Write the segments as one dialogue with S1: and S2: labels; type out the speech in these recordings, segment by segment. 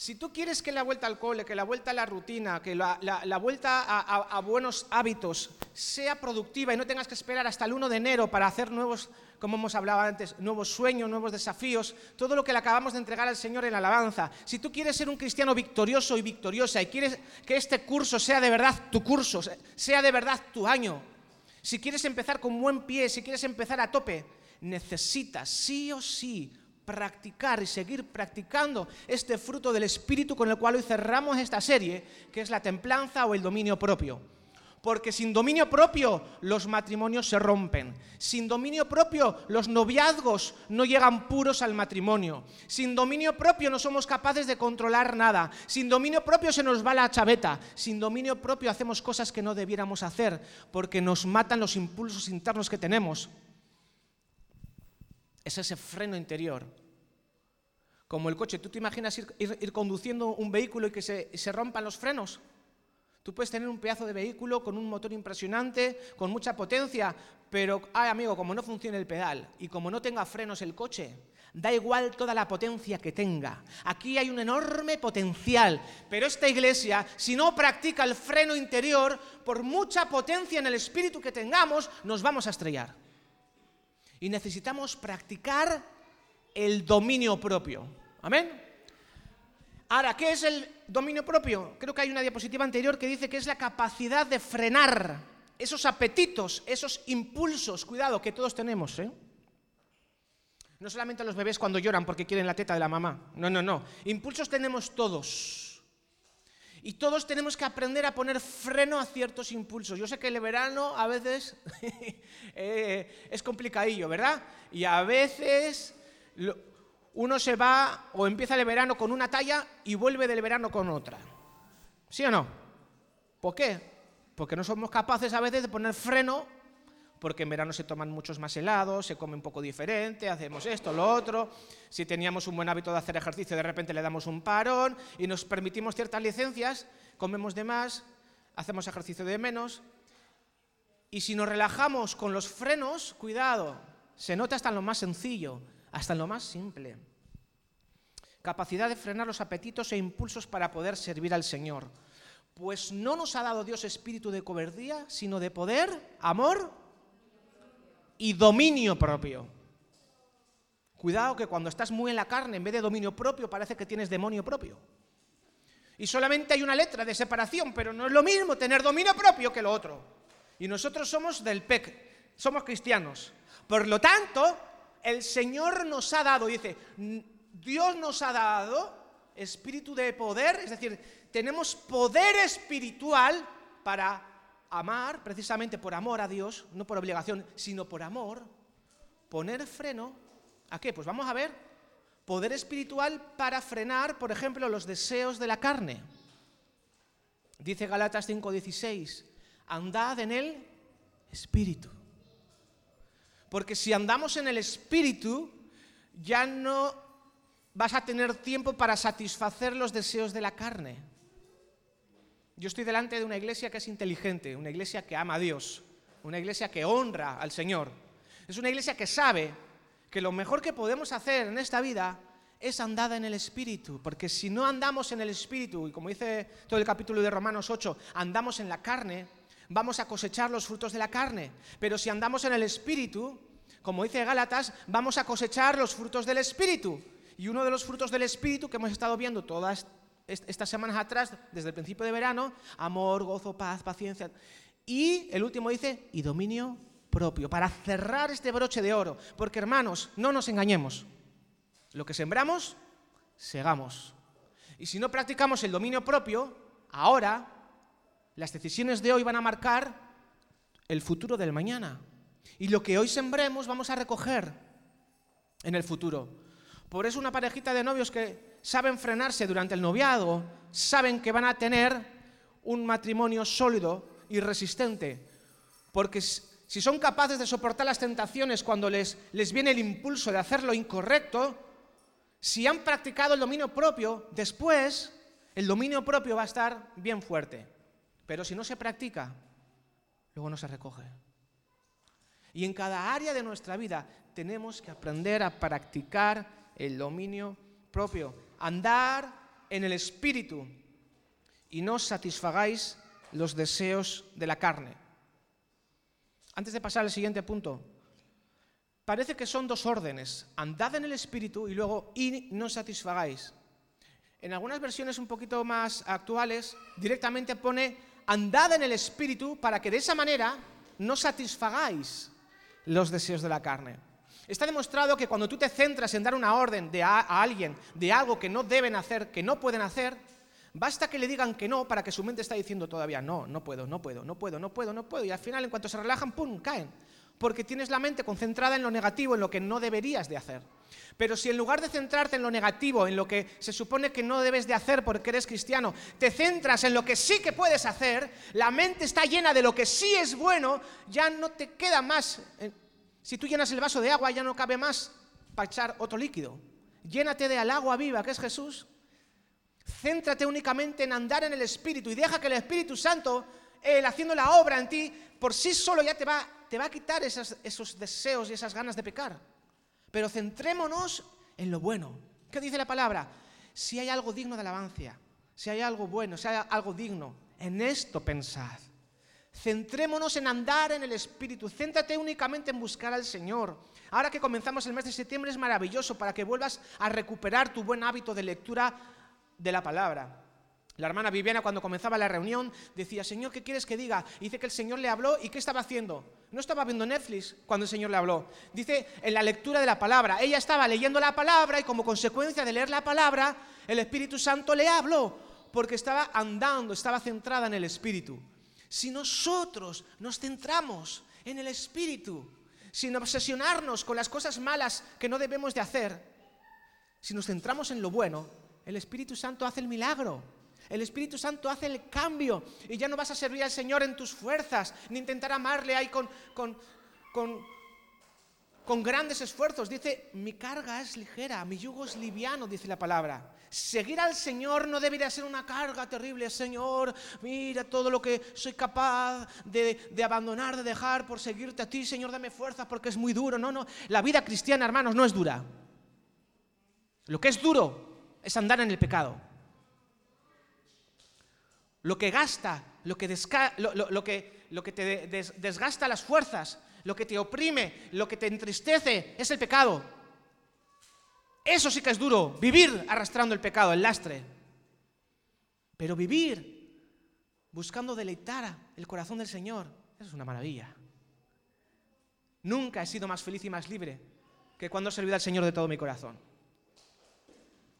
S1: Si tú quieres que la vuelta al cole, que la vuelta a la rutina, que la, vuelta a, buenos hábitos sea productiva y no tengas que esperar hasta el 1 de enero para hacer nuevos, como hemos hablado antes, nuevos sueños, nuevos desafíos, todo lo que le acabamos de entregar al Señor en la alabanza. Si tú quieres ser un cristiano victorioso y victoriosa y quieres que este curso sea de verdad tu curso, sea de verdad tu año, si quieres empezar con buen pie, si quieres empezar a tope, necesitas sí o sí practicar y seguir practicando este fruto del Espíritu con el cual hoy cerramos esta serie, que es la templanza o el dominio propio. Porque sin dominio propio los matrimonios se rompen. Sin dominio propio los noviazgos no llegan puros al matrimonio. Sin dominio propio no somos capaces de controlar nada. Sin dominio propio se nos va la chaveta. Sin dominio propio hacemos cosas que no debiéramos hacer porque nos matan los impulsos internos que tenemos es ese freno interior. Como el coche, ¿tú te imaginas ir, conduciendo un vehículo y que se, se rompan los frenos? Tú puedes tener un pedazo de vehículo con un motor impresionante, con mucha potencia, pero, ay amigo, como no funcione el pedal y como no tenga frenos el coche, da igual toda la potencia que tenga. Aquí hay un enorme potencial, pero esta iglesia, si no practica el freno interior, por mucha potencia en el espíritu que tengamos, nos vamos a estrellar. Y necesitamos practicar el dominio propio. Amén. Ahora, ¿qué es el dominio propio? Creo que hay una diapositiva anterior que dice que es la capacidad de frenar esos apetitos, esos impulsos, cuidado, que todos tenemos. ¿eh? No solamente los bebés cuando lloran porque quieren la teta de la mamá. No, no, no. Impulsos tenemos todos. Y todos tenemos que aprender a poner freno a ciertos impulsos. Yo sé que el verano a veces eh, es complicadillo, ¿verdad? Y a veces uno se va o empieza el verano con una talla y vuelve del verano con otra. ¿Sí o no? ¿Por qué? Porque no somos capaces a veces de poner freno porque en verano se toman muchos más helados, se come un poco diferente, hacemos esto, lo otro. Si teníamos un buen hábito de hacer ejercicio, de repente le damos un parón y nos permitimos ciertas licencias, comemos de más, hacemos ejercicio de menos. Y si nos relajamos con los frenos, cuidado, se nota hasta en lo más sencillo, hasta en lo más simple. Capacidad de frenar los apetitos e impulsos para poder servir al Señor. Pues no nos ha dado Dios espíritu de cobardía, sino de poder, amor y dominio propio. Cuidado que cuando estás muy en la carne, en vez de dominio propio, parece que tienes demonio propio. Y solamente hay una letra de separación, pero no es lo mismo tener dominio propio que lo otro. Y nosotros somos del PEC, somos cristianos. Por lo tanto, el Señor nos ha dado, dice, Dios nos ha dado espíritu de poder, es decir, tenemos poder espiritual para amar, precisamente por amor a Dios, no por obligación, sino por amor, poner freno, ¿a qué? Pues vamos a ver, poder espiritual para frenar, por ejemplo, los deseos de la carne. Dice Galatas 5:16, andad en el espíritu. Porque si andamos en el espíritu, ya no vas a tener tiempo para satisfacer los deseos de la carne. Yo estoy delante de una iglesia que es inteligente, una iglesia que ama a Dios, una iglesia que honra al Señor. Es una iglesia que sabe que lo mejor que podemos hacer en esta vida es andar en el Espíritu, porque si no andamos en el Espíritu, y como dice todo el capítulo de Romanos 8, andamos en la carne, vamos a cosechar los frutos de la carne. Pero si andamos en el Espíritu, como dice Gálatas, vamos a cosechar los frutos del Espíritu. Y uno de los frutos del Espíritu que hemos estado viendo todas estas semanas atrás, desde el principio de verano, amor, gozo, paz, paciencia. Y el último dice, y dominio propio, para cerrar este broche de oro. Porque hermanos, no nos engañemos. Lo que sembramos, segamos. Y si no practicamos el dominio propio, ahora las decisiones de hoy van a marcar el futuro del mañana. Y lo que hoy sembremos vamos a recoger en el futuro. Por eso una parejita de novios que saben frenarse durante el noviado, saben que van a tener un matrimonio sólido y resistente. Porque si son capaces de soportar las tentaciones cuando les, les viene el impulso de hacer lo incorrecto, si han practicado el dominio propio, después el dominio propio va a estar bien fuerte. Pero si no se practica, luego no se recoge. Y en cada área de nuestra vida tenemos que aprender a practicar el dominio propio andar en el Espíritu y no satisfagáis los deseos de la carne. Antes de pasar al siguiente punto, parece que son dos órdenes, andad en el Espíritu y luego y no satisfagáis. En algunas versiones un poquito más actuales directamente pone andad en el Espíritu para que de esa manera no satisfagáis los deseos de la carne. Está demostrado que cuando tú te centras en dar una orden a, a alguien de algo que no deben hacer, que no pueden hacer, basta que le digan que no para que su mente está diciendo todavía no, no puedo, no puedo, no puedo, no puedo, no puedo. Y al final, en cuanto se relajan, ¡pum!, caen. Porque tienes la mente concentrada en lo negativo, en lo que no deberías de hacer. Pero si en lugar de centrarte en lo negativo, en lo que se supone que no debes de hacer porque eres cristiano, te centras en lo que sí que puedes hacer, la mente está llena de lo que sí es bueno, ya no te queda más eh, si tú llenas el vaso de agua, ya no cabe más para echar otro líquido. Llénate de al agua viva, que es Jesús. Céntrate únicamente en andar en el Espíritu y deja que el Espíritu Santo, Él haciendo la obra en ti, por sí solo ya te va, te va a quitar esos deseos y esas ganas de pecar. Pero centrémonos en lo bueno. ¿Qué dice la palabra? Si hay algo digno de alabanza, si hay algo bueno, si hay algo digno, en esto pensad. Centrémonos en andar en el Espíritu. Céntrate únicamente en buscar al Señor. Ahora que comenzamos el mes de septiembre es maravilloso para que vuelvas a recuperar tu buen hábito de lectura de la palabra. La hermana Viviana cuando comenzaba la reunión decía, Señor, ¿qué quieres que diga? dice que el Señor le habló y ¿qué estaba haciendo? No estaba viendo Netflix cuando el Señor le habló. Dice en la lectura de la palabra. Ella estaba leyendo la palabra y como consecuencia de leer la palabra, el Espíritu Santo le habló porque estaba andando, estaba centrada en el Espíritu. Si nosotros nos centramos en el Espíritu, sin obsesionarnos con las cosas malas que no debemos de hacer, si nos centramos en lo bueno, el Espíritu Santo hace el milagro. El Espíritu Santo hace el cambio y ya no vas a servir al Señor en tus fuerzas, ni intentar amarle ahí con, con, con, con grandes esfuerzos. Dice, mi carga es ligera, mi yugo es liviano, dice la palabra. Seguir al Señor no debería ser una carga terrible. Señor, mira todo lo que soy capaz de, abandonar, de dejar por seguirte a ti. Señor, dame fuerza porque es muy duro. No, no. La vida cristiana, hermanos, no es dura. Lo que es duro es andar en el pecado. Lo que gasta, lo que, lo, que, lo que te desgasta las fuerzas, lo que te oprime, lo que te entristece, es el pecado. Eso sí que es duro, vivir arrastrando el pecado, el lastre. Pero vivir buscando deleitar el corazón del Señor, eso es una maravilla. Nunca he sido más feliz y más libre que cuando he servido al Señor de todo mi corazón.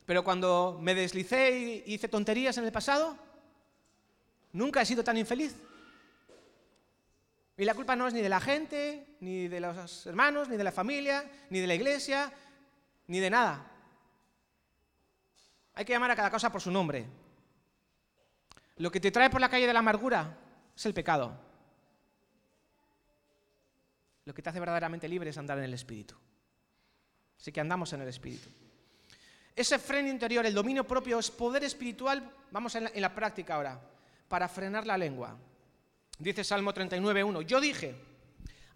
S1: Pero cuando me deslicé y hice tonterías en el pasado, nunca he sido tan infeliz. Y la culpa no es ni de la gente, ni de los hermanos, ni de la familia, ni de la iglesia, ni de nada. Hay que llamar a cada cosa por su nombre. Lo que te trae por la calle de la amargura es el pecado. Lo que te hace verdaderamente libre es andar en el Espíritu. Así que andamos en el Espíritu. Ese freno interior, el dominio propio, es poder espiritual, vamos en la, en la práctica ahora, para frenar la lengua. Dice Salmo 39.1, yo dije,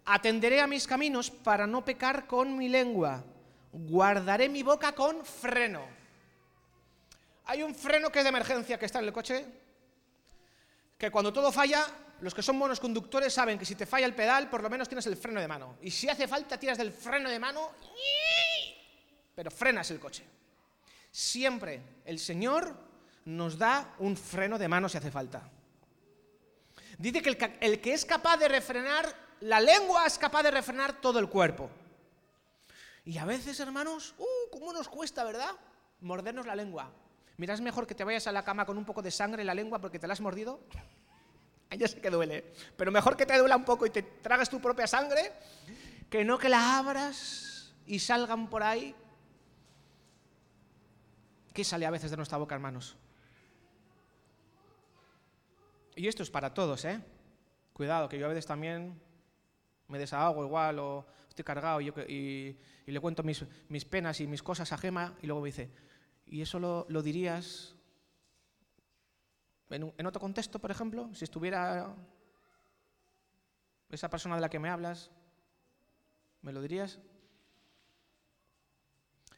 S1: atenderé a mis caminos para no pecar con mi lengua guardaré mi boca con freno. Hay un freno que es de emergencia que está en el coche, que cuando todo falla, los que son buenos conductores saben que si te falla el pedal, por lo menos tienes el freno de mano. Y si hace falta, tiras del freno de mano, pero frenas el coche. Siempre el Señor nos da un freno de mano si hace falta. Dice que el, el que es capaz de refrenar la lengua es capaz de refrenar todo el cuerpo. Y a veces, hermanos, ¡uh! ¿Cómo nos cuesta, verdad? Mordernos la lengua. Mira, es mejor que te vayas a la cama con un poco de sangre en la lengua porque te la has mordido. Ya sé que duele, pero mejor que te duela un poco y te tragas tu propia sangre que no que la abras y salgan por ahí. ¿Qué sale a veces de nuestra boca, hermanos? Y esto es para todos, ¿eh? Cuidado, que yo a veces también me desahogo igual o estoy cargado y, le cuento mis, penas y mis cosas a Gema y luego me dice, ¿y eso lo, dirías en, otro contexto, por ejemplo? Si estuviera esa persona de la que me hablas, ¿me lo dirías?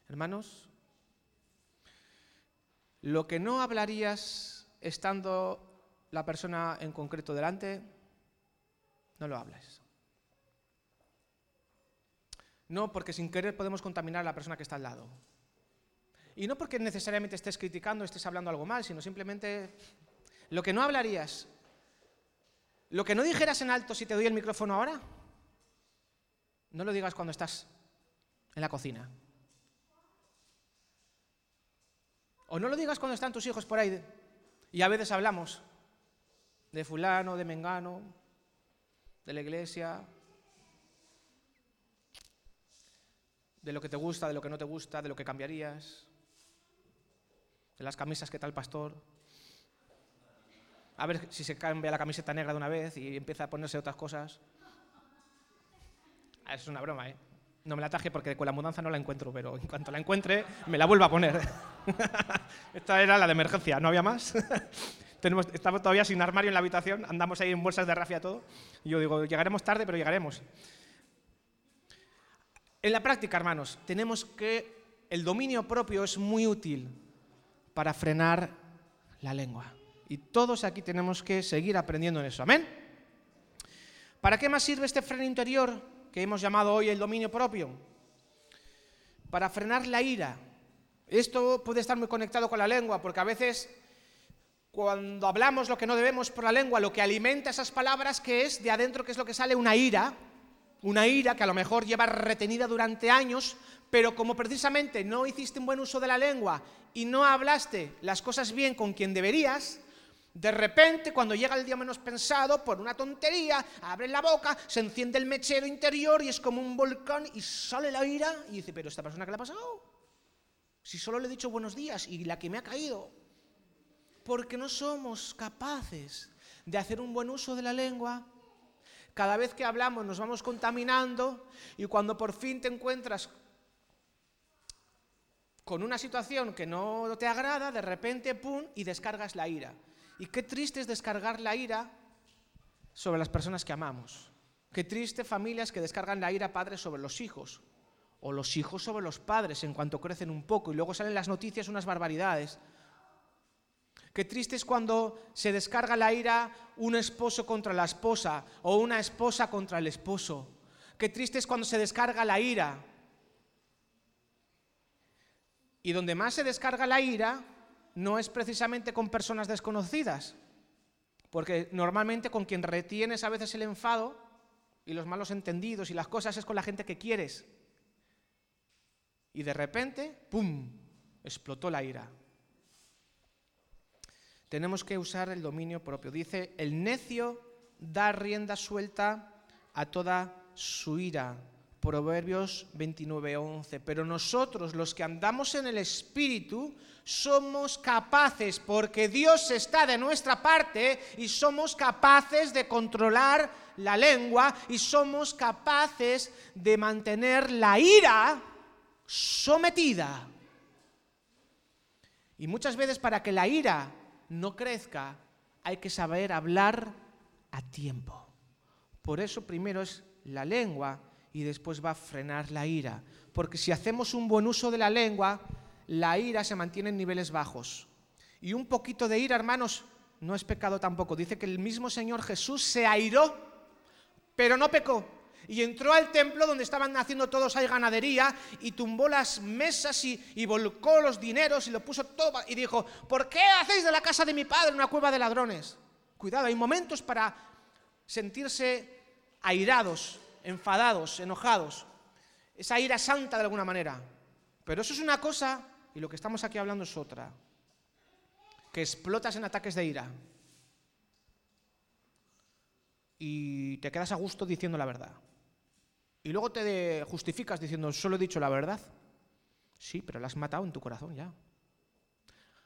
S1: Hermanos, lo que no hablarías estando la persona en concreto delante, no lo hables. No, porque sin querer podemos contaminar a la persona que está al lado. Y no porque necesariamente estés criticando, estés hablando algo mal, sino simplemente lo que no hablarías, lo que no dijeras en alto si te doy el micrófono ahora, no lo digas cuando estás en la cocina. O no lo digas cuando están tus hijos por ahí. Y a veces hablamos de fulano, de mengano, de la iglesia, de lo que te gusta, de lo que no te gusta, de lo que cambiarías, de las camisas que tal pastor. A ver si se cambia la camiseta negra de una vez y empieza a ponerse otras cosas. Ah, es una broma, ¿eh? No me la taje porque con la mudanza no la encuentro, pero en cuanto la encuentre me la vuelvo a poner. Esta era la de emergencia, ¿no había más? Tenemos, estamos todavía sin armario en la habitación, andamos ahí en bolsas de rafia todo. Y yo digo, llegaremos tarde, pero llegaremos. En la práctica, hermanos, tenemos que el dominio propio es muy útil para frenar la lengua. Y todos aquí tenemos que seguir aprendiendo en eso. Amén. ¿Para qué más sirve este freno interior que hemos llamado hoy el dominio propio? Para frenar la ira. Esto puede estar muy conectado con la lengua, porque a veces cuando hablamos lo que no debemos por la lengua, lo que alimenta esas palabras, que es de adentro, que es lo que sale, una ira, una ira que a lo mejor lleva retenida durante años, pero como precisamente no hiciste un buen uso de la lengua y no hablaste las cosas bien con quien deberías, de repente, cuando llega el día menos pensado, por una tontería, abre la boca, se enciende el mechero interior y es como un volcán y sale la ira y dice, pero esta persona qué le ha pasado? Si solo le he dicho buenos días y la que me ha caído. Porque no somos capaces de hacer un buen uso de la lengua cada vez que hablamos nos vamos contaminando y cuando por fin te encuentras con una situación que no te agrada, de repente, ¡pum!, y descargas la ira. Y qué triste es descargar la ira sobre las personas que amamos. Qué triste familias que descargan la ira padres sobre los hijos o los hijos sobre los padres en cuanto crecen un poco y luego salen las noticias unas barbaridades. Qué triste es cuando se descarga la ira un esposo contra la esposa o una esposa contra el esposo. Qué triste es cuando se descarga la ira. Y donde más se descarga la ira no es precisamente con personas desconocidas, porque normalmente con quien retienes a veces el enfado y los malos entendidos y las cosas es con la gente que quieres. Y de repente, ¡pum!, explotó la ira tenemos que usar el dominio propio. Dice, el necio da rienda suelta a toda su ira. Proverbios 29:11. Pero nosotros, los que andamos en el Espíritu, somos capaces, porque Dios está de nuestra parte, y somos capaces de controlar la lengua, y somos capaces de mantener la ira sometida. Y muchas veces para que la ira no crezca, hay que saber hablar a tiempo. Por eso primero es la lengua y después va a frenar la ira. Porque si hacemos un buen uso de la lengua, la ira se mantiene en niveles bajos. Y un poquito de ira, hermanos, no es pecado tampoco. Dice que el mismo Señor Jesús se airó, pero no pecó y entró al templo donde estaban haciendo todos ahí ganadería y tumbó las mesas y, volcó los dineros y lo puso todo y dijo, ¿por qué hacéis de la casa de mi padre una cueva de ladrones? Cuidado, hay momentos para sentirse airados, enfadados, enojados. Esa ira santa de alguna manera. Pero eso es una cosa y lo que estamos aquí hablando es otra. Que explotas en ataques de ira. Y te quedas a gusto diciendo la verdad. Y luego te justificas diciendo, solo he dicho la verdad. Sí, pero la has matado en tu corazón ya.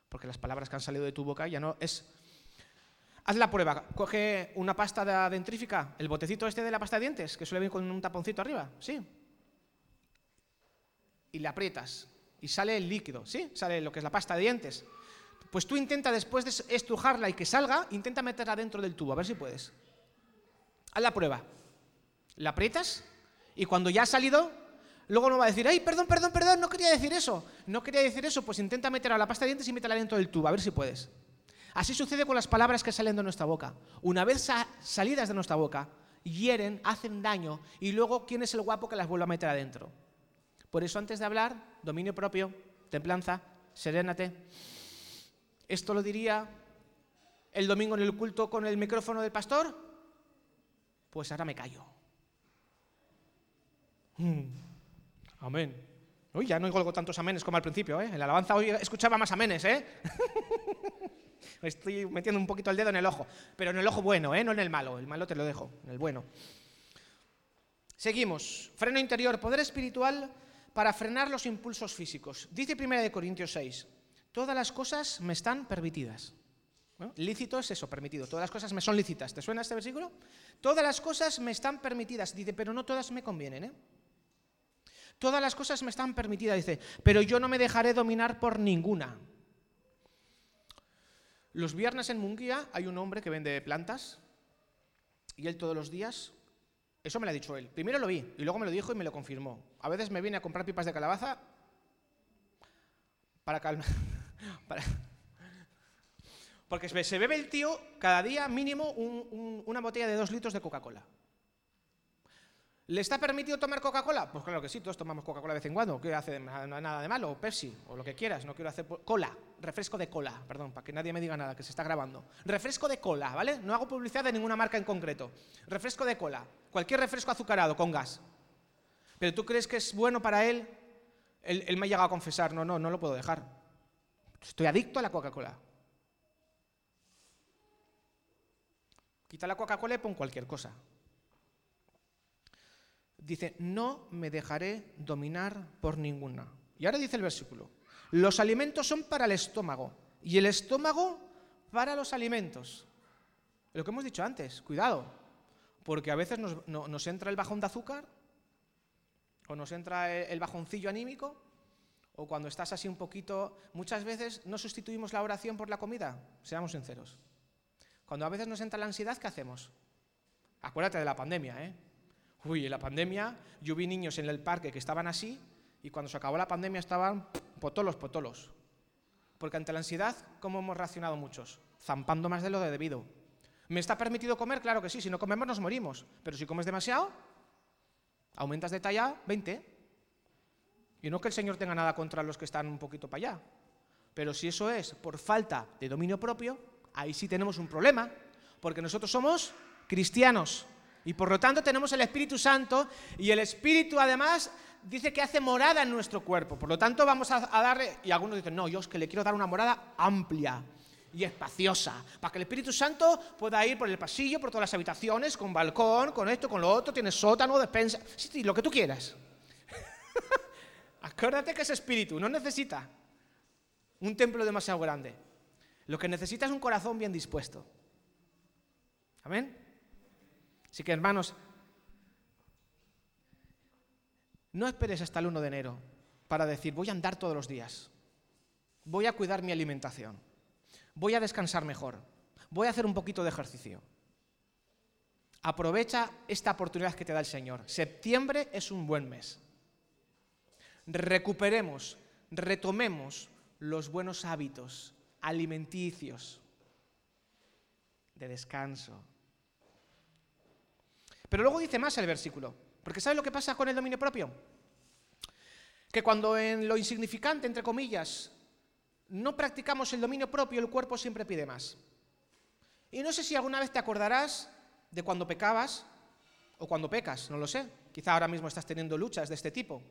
S1: Porque las palabras que han salido de tu boca ya no es... Haz la prueba, coge una pasta dentrífica, el botecito este de la pasta de dientes, que suele venir con un taponcito arriba, ¿sí? Y le aprietas y sale el líquido, ¿sí? Sale lo que es la pasta de dientes. Pues tú intenta después de estrujarla y que salga, intenta meterla dentro del tubo, a ver si puedes. Haz la prueba. La aprietas y cuando ya ha salido, Luego no va a decir, ay, perdón, perdón, perdón, no quería decir eso. No quería decir eso, pues intenta meter a la pasta de dientes y métela dentro del tubo, a ver si puedes. Así sucede con las palabras que salen de nuestra boca. Una vez salidas de nuestra boca, hieren, hacen daño y luego quién es el guapo que las vuelve a meter adentro. Por eso antes de hablar, dominio propio, templanza, serénate. Esto lo diría el domingo en el culto con el micrófono del pastor. Pues ahora me callo. Mm. Amén. Uy, ya no oigo tantos amenes como al principio, ¿eh? En la alabanza hoy escuchaba más amenes, ¿eh? Estoy metiendo un poquito el dedo en el ojo, pero en el ojo bueno, ¿eh? No en el malo. El malo te lo dejo, en el bueno. Seguimos. Freno interior, poder espiritual para frenar los impulsos físicos. Dice 1 Corintios 6, todas las cosas me están permitidas. Lícito es eso, permitido. Todas las cosas me son lícitas. ¿Te suena este versículo? Todas las cosas me están permitidas. Dice, pero no todas me convienen. ¿eh? Todas las cosas me están permitidas. Dice, pero yo no me dejaré dominar por ninguna. Los viernes en Munguía hay un hombre que vende plantas y él todos los días, eso me lo ha dicho él. Primero lo vi y luego me lo dijo y me lo confirmó. A veces me viene a comprar pipas de calabaza para calmar. Porque se bebe el tío cada día mínimo una botella de dos litros de Coca-Cola. ¿Le está permitido tomar Coca-Cola? Pues claro que sí, todos tomamos Coca-Cola de vez en cuando. ¿Qué hace? Nada de malo. Pepsi, o lo que quieras. No quiero hacer. Cola. Refresco de cola. Perdón, para que nadie me diga nada, que se está grabando. Refresco de cola, ¿vale? No hago publicidad de ninguna marca en concreto. Refresco de cola. Cualquier refresco azucarado con gas. Pero tú crees que es bueno para él. Él, él me ha llegado a confesar: no, no, no lo puedo dejar. Estoy adicto a la Coca-Cola. Quita la Coca-Cola y pon cualquier cosa. Dice, no me dejaré dominar por ninguna. Y ahora dice el versículo, los alimentos son para el estómago y el estómago para los alimentos. Lo que hemos dicho antes, cuidado, porque a veces nos, entra el bajón de azúcar o nos entra el bajoncillo anímico o cuando estás así un poquito, muchas veces no sustituimos la oración por la comida, seamos sinceros. Cuando a veces nos entra la ansiedad, ¿qué hacemos? Acuérdate de la pandemia, ¿eh? Uy, en la pandemia yo vi niños en el parque que estaban así y cuando se acabó la pandemia estaban potolos, potolos. Porque ante la ansiedad, ¿cómo hemos reaccionado muchos? Zampando más de lo de debido. ¿Me está permitido comer? Claro que sí, si no comemos nos morimos. Pero si comes demasiado, aumentas de talla 20. Y no que el Señor tenga nada contra los que están un poquito para allá. Pero si eso es por falta de dominio propio, ahí sí tenemos un problema, porque nosotros somos cristianos y por lo tanto tenemos el Espíritu Santo y el Espíritu además dice que hace morada en nuestro cuerpo. Por lo tanto vamos a, darle, y algunos dicen, no, yo es que le quiero dar una morada amplia y espaciosa, para que el Espíritu Santo pueda ir por el pasillo, por todas las habitaciones, con balcón, con esto, con lo otro, tiene sótano, despensa, sí, sí, lo que tú quieras. Acuérdate que ese Espíritu no necesita un templo demasiado grande. Lo que necesita es un corazón bien dispuesto. Amén. Así que hermanos, no esperes hasta el 1 de enero para decir voy a andar todos los días, voy a cuidar mi alimentación, voy a descansar mejor, voy a hacer un poquito de ejercicio. Aprovecha esta oportunidad que te da el Señor. Septiembre es un buen mes. Recuperemos, retomemos los buenos hábitos alimenticios, de descanso. Pero luego dice más el versículo, porque ¿sabes lo que pasa con el dominio propio? Que cuando en lo insignificante, entre comillas, no practicamos el dominio propio, el cuerpo siempre pide más. Y no sé si alguna vez te acordarás de cuando pecabas o cuando pecas, no lo sé. Quizá ahora mismo estás teniendo luchas de este tipo.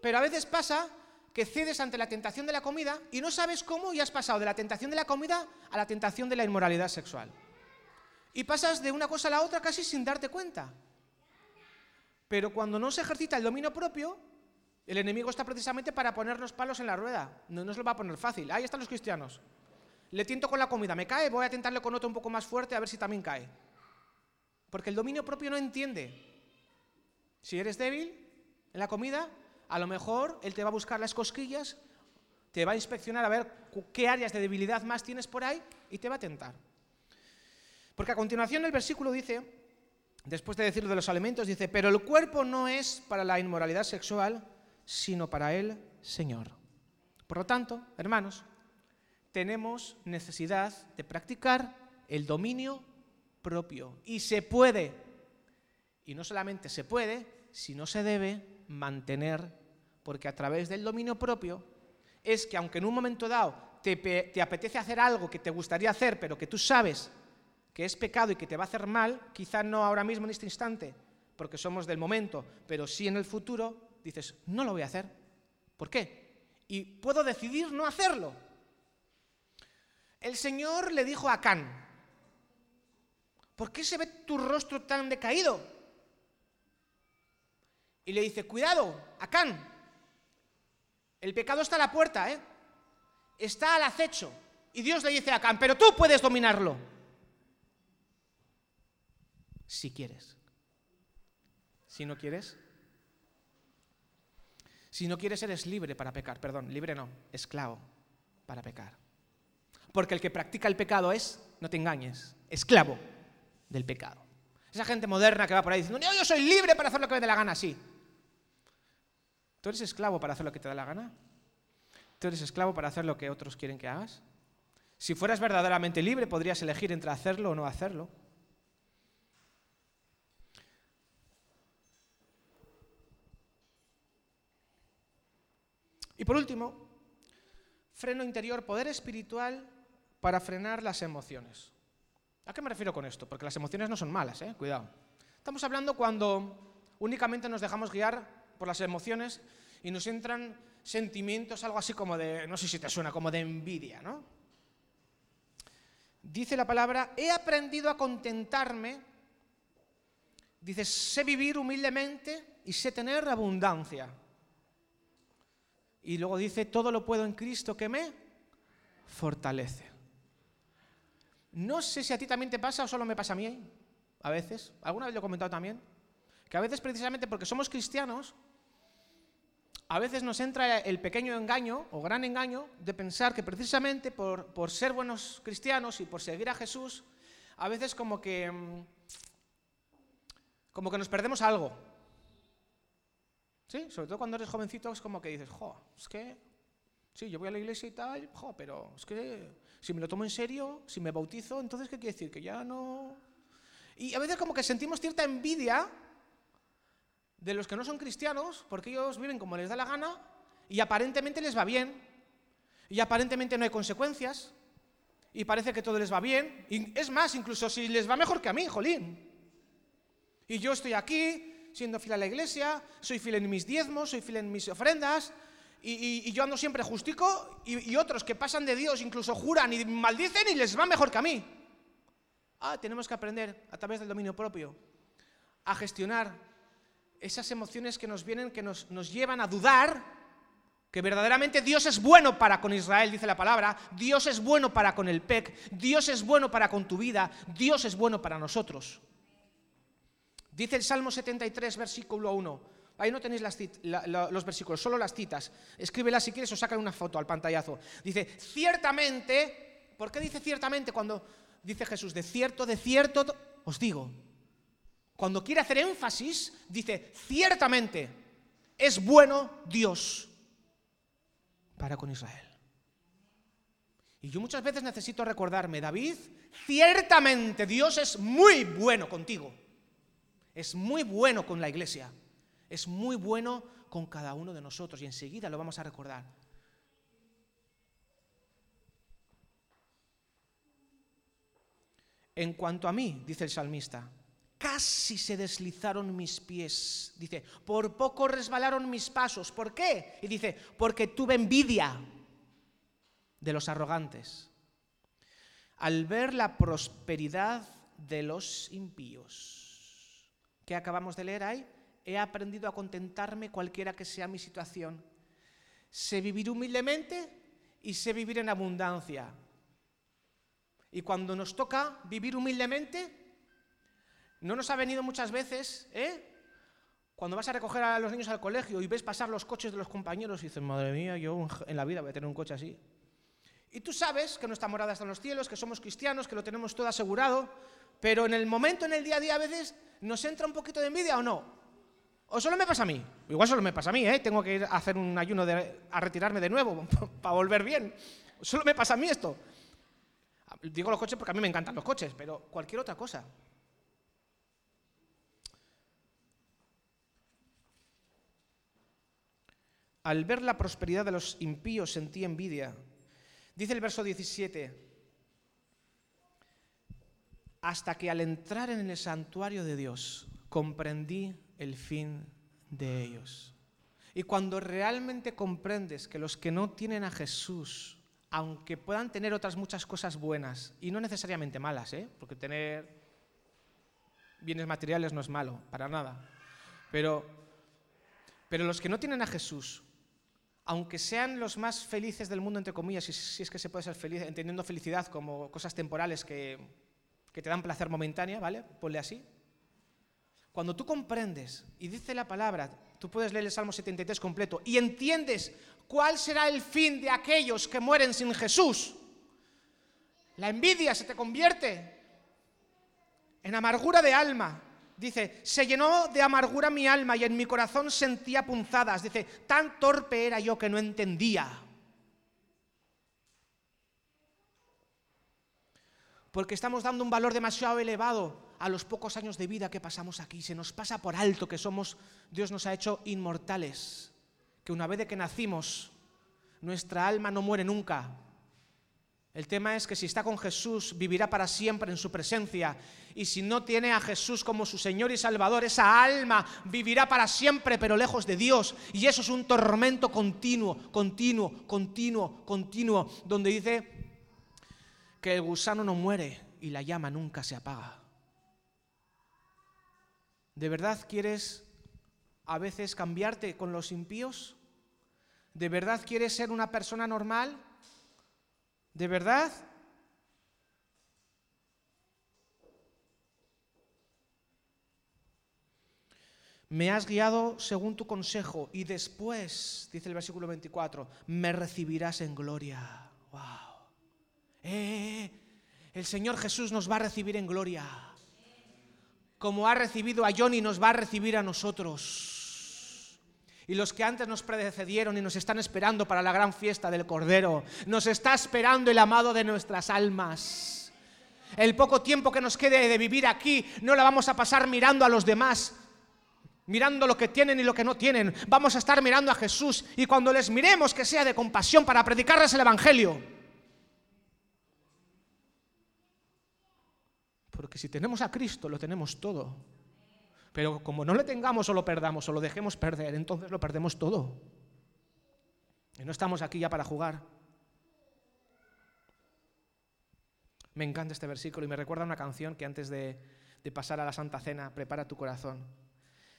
S1: Pero a veces pasa que cedes ante la tentación de la comida y no sabes cómo y has pasado de la tentación de la comida a la tentación de la inmoralidad sexual. Y pasas de una cosa a la otra casi sin darte cuenta. Pero cuando no se ejercita el dominio propio, el enemigo está precisamente para ponernos palos en la rueda. No nos lo va a poner fácil. Ahí están los cristianos. Le tiento con la comida, me cae, voy a tentarle con otro un poco más fuerte a ver si también cae. Porque el dominio propio no entiende. Si eres débil en la comida, a lo mejor él te va a buscar las cosquillas, te va a inspeccionar a ver qué áreas de debilidad más tienes por ahí y te va a tentar. Porque a continuación el versículo dice, después de decir de los alimentos, dice, pero el cuerpo no es para la inmoralidad sexual, sino para el Señor. Por lo tanto, hermanos, tenemos necesidad de practicar el dominio propio. Y se puede, y no solamente se puede, sino se debe mantener, porque a través del dominio propio es que aunque en un momento dado te, te apetece hacer algo que te gustaría hacer, pero que tú sabes que es pecado y que te va a hacer mal, quizá no ahora mismo en este instante, porque somos del momento, pero sí en el futuro, dices, no lo voy a hacer. ¿Por qué? Y puedo decidir no hacerlo. El Señor le dijo a Can, ¿por qué se ve tu rostro tan decaído? Y le dice, cuidado, Acán, el pecado está a la puerta, ¿eh? está al acecho. Y Dios le dice a Acán, pero tú puedes dominarlo si quieres. Si no quieres, si no quieres eres libre para pecar, perdón, libre no, esclavo para pecar. Porque el que practica el pecado es, no te engañes, esclavo del pecado. Esa gente moderna que va por ahí diciendo, no, yo soy libre para hacer lo que me dé la gana, sí. ¿Tú eres esclavo para hacer lo que te da la gana? ¿Tú eres esclavo para hacer lo que otros quieren que hagas? Si fueras verdaderamente libre, podrías elegir entre hacerlo o no hacerlo. Y por último, freno interior, poder espiritual para frenar las emociones. ¿A qué me refiero con esto? Porque las emociones no son malas, ¿eh? cuidado. Estamos hablando cuando únicamente nos dejamos guiar por las emociones y nos entran sentimientos, algo así como de, no sé si te suena, como de envidia, ¿no? Dice la palabra, he aprendido a contentarme, dice, sé vivir humildemente y sé tener abundancia. Y luego dice, todo lo puedo en Cristo que me fortalece. No sé si a ti también te pasa o solo me pasa a mí, a veces, alguna vez lo he comentado también, que a veces precisamente porque somos cristianos, a veces nos entra el pequeño engaño o gran engaño de pensar que precisamente por, ser buenos cristianos y por seguir a Jesús, a veces como que, mm, como que nos perdemos algo. Sí, sobre todo cuando eres jovencito es como que dices, jo, es que, sí, yo voy a la iglesia y tal, jo, pero es que si me lo tomo en serio, si me bautizo, entonces ¿qué quiere decir? Que ya no... Y a veces como que sentimos cierta envidia de los que no son cristianos, porque ellos viven como les da la gana y aparentemente les va bien, y aparentemente no hay consecuencias, y parece que todo les va bien, y es más, incluso si les va mejor que a mí, jolín. Y yo estoy aquí, siendo fiel a la iglesia, soy fiel en mis diezmos, soy fiel en mis ofrendas, y, yo ando siempre justico, y, otros que pasan de Dios incluso juran y maldicen y les va mejor que a mí. Ah, tenemos que aprender a través del dominio propio a gestionar esas emociones que nos vienen, que nos, nos llevan a dudar que verdaderamente Dios es bueno para con Israel, dice la palabra, Dios es bueno para con el PEC, Dios es bueno para con tu vida, Dios es bueno para nosotros. Dice el Salmo 73, versículo 1. Ahí no tenéis los versículos, solo las citas. Escríbelas si quieres o sacan una foto al pantallazo. Dice, ciertamente, ¿por qué dice ciertamente cuando dice Jesús, de cierto, de cierto, os digo? Cuando quiere hacer énfasis, dice, ciertamente, es bueno Dios para con Israel. Y yo muchas veces necesito recordarme, David, ciertamente Dios es muy bueno contigo. Es muy bueno con la iglesia. Es muy bueno con cada uno de nosotros y enseguida lo vamos a recordar. En cuanto a mí, dice el salmista, casi se deslizaron mis pies. Dice, por poco resbalaron mis pasos. ¿Por qué? Y dice, porque tuve envidia de los arrogantes al ver la prosperidad de los impíos que acabamos de leer ahí, he aprendido a contentarme cualquiera que sea mi situación. Sé vivir humildemente y sé vivir en abundancia. Y cuando nos toca vivir humildemente, no nos ha venido muchas veces, ¿eh? Cuando vas a recoger a los niños al colegio y ves pasar los coches de los compañeros y dices, madre mía, yo en la vida voy a tener un coche así. Y tú sabes que nuestra morada está en los cielos, que somos cristianos, que lo tenemos todo asegurado, pero en el momento, en el día a día, a veces nos entra un poquito de envidia o no. O solo me pasa a mí. Igual solo me pasa a mí, ¿eh? Tengo que ir a hacer un ayuno a retirarme de nuevo para volver bien. Solo me pasa a mí esto. Digo los coches porque a mí me encantan los coches, pero cualquier otra cosa. Al ver la prosperidad de los impíos sentí envidia. Dice el verso 17, hasta que al entrar en el santuario de Dios comprendí el fin de ellos. Y cuando realmente comprendes que los que no tienen a Jesús, aunque puedan tener otras muchas cosas buenas, y no necesariamente malas, ¿eh? porque tener bienes materiales no es malo, para nada, pero, pero los que no tienen a Jesús, aunque sean los más felices del mundo, entre comillas, si, es que se puede ser feliz, entendiendo felicidad como cosas temporales que, que te dan placer momentánea, ¿vale? Ponle así. Cuando tú comprendes y dice la palabra, tú puedes leer el Salmo 73 completo y entiendes cuál será el fin de aquellos que mueren sin Jesús, la envidia se te convierte en amargura de alma. Dice, se llenó de amargura mi alma y en mi corazón sentía punzadas. Dice, tan torpe era yo que no entendía. porque estamos dando un valor demasiado elevado a los pocos años de vida que pasamos aquí. Se nos pasa por alto que somos, Dios nos ha hecho inmortales, que una vez de que nacimos, nuestra alma no muere nunca. El tema es que si está con Jesús, vivirá para siempre en su presencia. Y si no tiene a Jesús como su Señor y Salvador, esa alma vivirá para siempre, pero lejos de Dios. Y eso es un tormento continuo, continuo, continuo, continuo, donde dice que el gusano no muere y la llama nunca se apaga. ¿De verdad quieres a veces cambiarte con los impíos? ¿De verdad quieres ser una persona normal? ¿De verdad? Me has guiado según tu consejo y después, dice el versículo 24, me recibirás en gloria. ¡Wow! Eh, el Señor Jesús nos va a recibir en gloria. Como ha recibido a Johnny, nos va a recibir a nosotros. Y los que antes nos predecedieron y nos están esperando para la gran fiesta del Cordero, nos está esperando el amado de nuestras almas. El poco tiempo que nos quede de vivir aquí no la vamos a pasar mirando a los demás, mirando lo que tienen y lo que no tienen. Vamos a estar mirando a Jesús y cuando les miremos que sea de compasión para predicarles el Evangelio. Porque si tenemos a Cristo, lo tenemos todo. Pero como no le tengamos o lo perdamos o lo dejemos perder, entonces lo perdemos todo. Y no estamos aquí ya para jugar. Me encanta este versículo y me recuerda una canción que antes de, pasar a la Santa Cena, prepara tu corazón.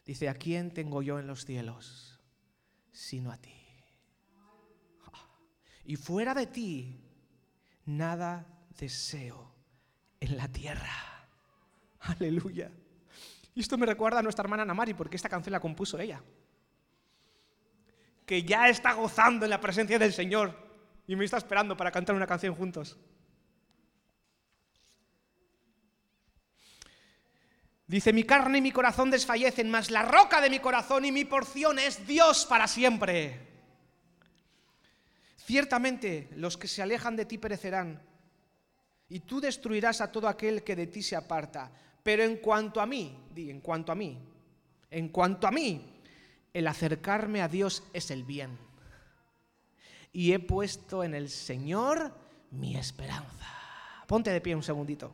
S1: Dice, ¿a quién tengo yo en los cielos sino a ti? Y fuera de ti, nada deseo en la tierra. Aleluya. Y esto me recuerda a nuestra hermana Namari, porque esta canción la compuso ella. Que ya está gozando en la presencia del Señor y me está esperando para cantar una canción juntos. Dice, mi carne y mi corazón desfallecen, mas la roca de mi corazón y mi porción es Dios para siempre. Ciertamente los que se alejan de ti perecerán, y tú destruirás a todo aquel que de ti se aparta. Pero en cuanto a mí, di, en cuanto a mí, en cuanto a mí, el acercarme a Dios es el bien. Y he puesto en el Señor mi esperanza. Ponte de pie un segundito.